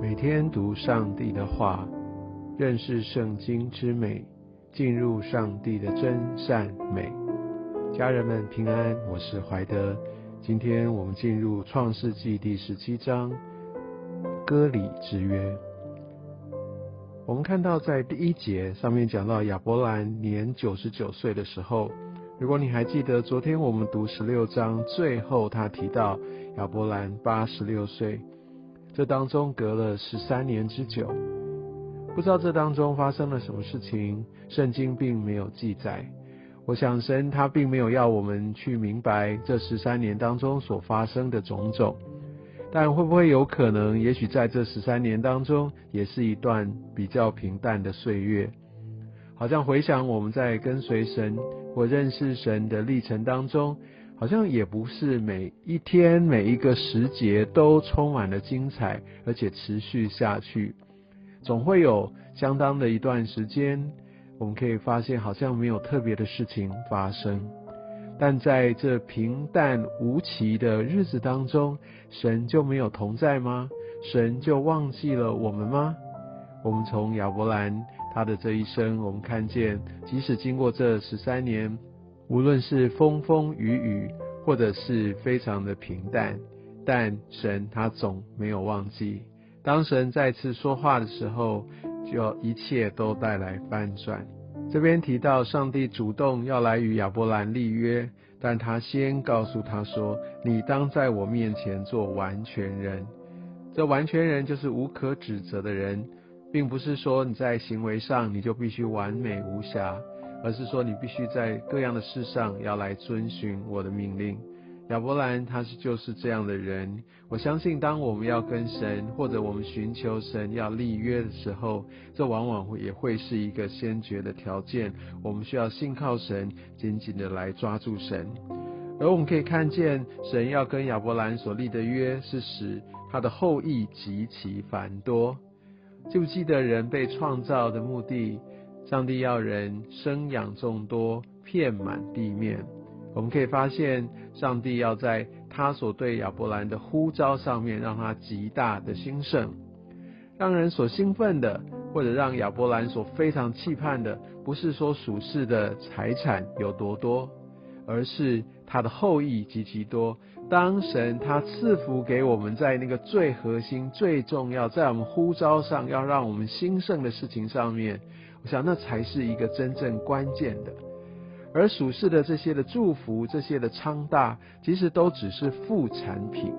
每天读上帝的话，认识圣经之美，进入上帝的真善美。家人们平安，我是怀德。今天我们进入创世纪第十七章，割礼之约。我们看到在第一节上面讲到亚伯兰年九十九岁的时候，如果你还记得昨天我们读十六章最后他提到亚伯兰八十六岁。这当中隔了十三年之久，不知道这当中发生了什么事情，圣经并没有记载。我想神他并没有要我们去明白这十三年当中所发生的种种，但会不会有可能，也许在这十三年当中，也是一段比较平淡的岁月？好像回想我们在跟随神或认识神的历程当中。好像也不是每一天每一个时节都充满了精彩，而且持续下去，总会有相当的一段时间，我们可以发现好像没有特别的事情发生。但在这平淡无奇的日子当中，神就没有同在吗？神就忘记了我们吗？我们从亚伯兰他的这一生，我们看见，即使经过这十三年。无论是风风雨雨，或者是非常的平淡，但神他总没有忘记。当神再次说话的时候，就一切都带来翻转。这边提到上帝主动要来与亚伯兰立约，但他先告诉他说：“你当在我面前做完全人。”这完全人就是无可指责的人，并不是说你在行为上你就必须完美无瑕。而是说，你必须在各样的事上要来遵循我的命令。亚伯兰他是就是这样的人。我相信，当我们要跟神或者我们寻求神要立约的时候，这往往会也会是一个先决的条件。我们需要信靠神，紧紧的来抓住神。而我们可以看见，神要跟亚伯兰所立的约，是使他的后裔极其繁多。记不记得人被创造的目的？上帝要人生养众多，遍满地面。我们可以发现，上帝要在他所对亚伯兰的呼召上面，让他极大的兴盛。让人所兴奋的，或者让亚伯兰所非常期盼的，不是说属世的财产有多多，而是他的后裔极其多。当神他赐福给我们，在那个最核心、最重要，在我们呼召上要让我们兴盛的事情上面。我想那才是一个真正关键的，而属世的这些的祝福、这些的昌大，其实都只是副产品。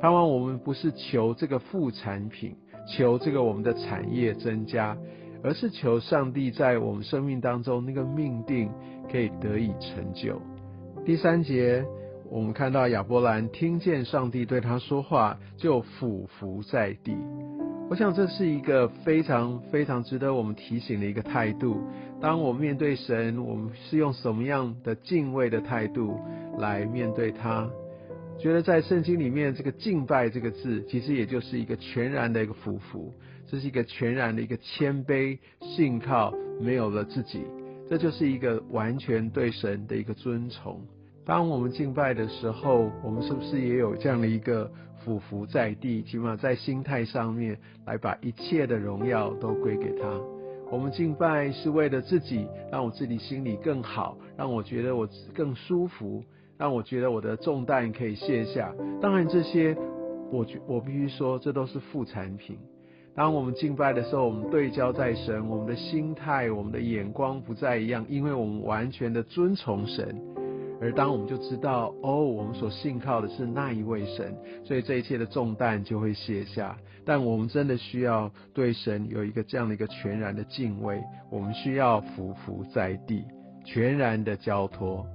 盼望我们不是求这个副产品，求这个我们的产业增加，而是求上帝在我们生命当中那个命定可以得以成就。第三节，我们看到亚伯兰听见上帝对他说话，就俯伏在地。我想这是一个非常非常值得我们提醒的一个态度。当我们面对神，我们是用什么样的敬畏的态度来面对他？觉得在圣经里面，这个敬拜这个字，其实也就是一个全然的一个俯伏，这是一个全然的一个谦卑、信靠，没有了自己，这就是一个完全对神的一个尊崇。当我们敬拜的时候，我们是不是也有这样的一个俯伏在地，起码在心态上面来把一切的荣耀都归给他？我们敬拜是为了自己，让我自己心里更好，让我觉得我更舒服，让我觉得我的重担可以卸下。当然，这些我觉我必须说，这都是副产品。当我们敬拜的时候，我们对焦在神，我们的心态、我们的眼光不再一样，因为我们完全的遵从神。而当我们就知道，哦，我们所信靠的是那一位神，所以这一切的重担就会卸下。但我们真的需要对神有一个这样的一个全然的敬畏，我们需要匍匐在地，全然的交托。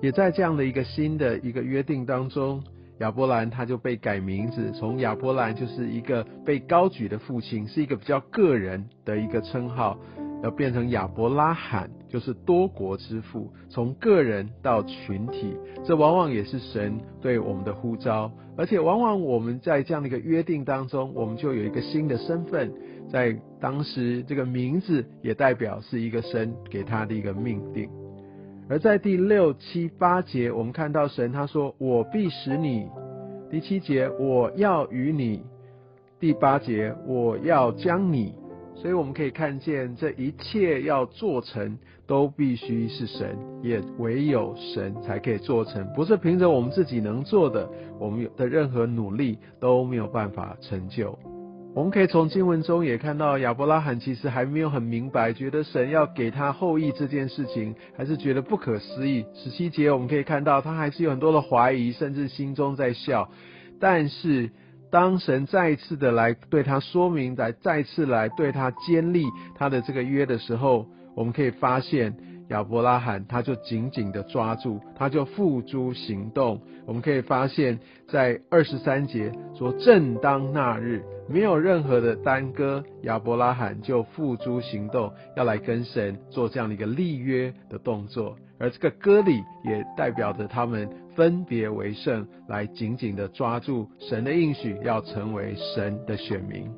也在这样的一个新的一个约定当中，亚伯兰他就被改名字，从亚伯兰就是一个被高举的父亲，是一个比较个人的一个称号。要变成亚伯拉罕，就是多国之父，从个人到群体，这往往也是神对我们的呼召，而且往往我们在这样的一个约定当中，我们就有一个新的身份，在当时这个名字也代表是一个神给他的一个命定，而在第六七八节，我们看到神他说：“我必使你。”第七节：“我要与你。”第八节，我要将你，所以我们可以看见这一切要做成，都必须是神，也唯有神才可以做成，不是凭着我们自己能做的，我们的任何努力都没有办法成就。我们可以从经文中也看到，亚伯拉罕其实还没有很明白，觉得神要给他后裔这件事情，还是觉得不可思议。十七节我们可以看到，他还是有很多的怀疑，甚至心中在笑，但是。当神再一次的来对他说明，来再次来对他坚立他的这个约的时候，我们可以发现亚伯拉罕他就紧紧的抓住，他就付诸行动。我们可以发现，在二十三节说，正当那日，没有任何的耽搁，亚伯拉罕就付诸行动，要来跟神做这样的一个立约的动作。而这个割礼也代表着他们分别为圣，来紧紧的抓住神的应许，要成为神的选民。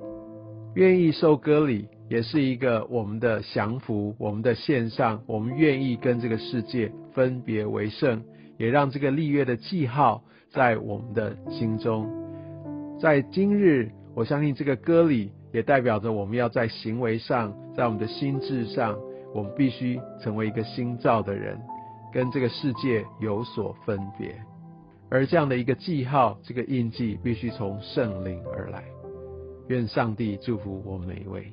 愿意受割礼，也是一个我们的降服，我们的献上，我们愿意跟这个世界分别为圣，也让这个立约的记号在我们的心中。在今日，我相信这个歌里也代表着我们要在行为上，在我们的心智上，我们必须成为一个新造的人。跟这个世界有所分别，而这样的一个记号，这个印记必须从圣灵而来。愿上帝祝福我们每一位。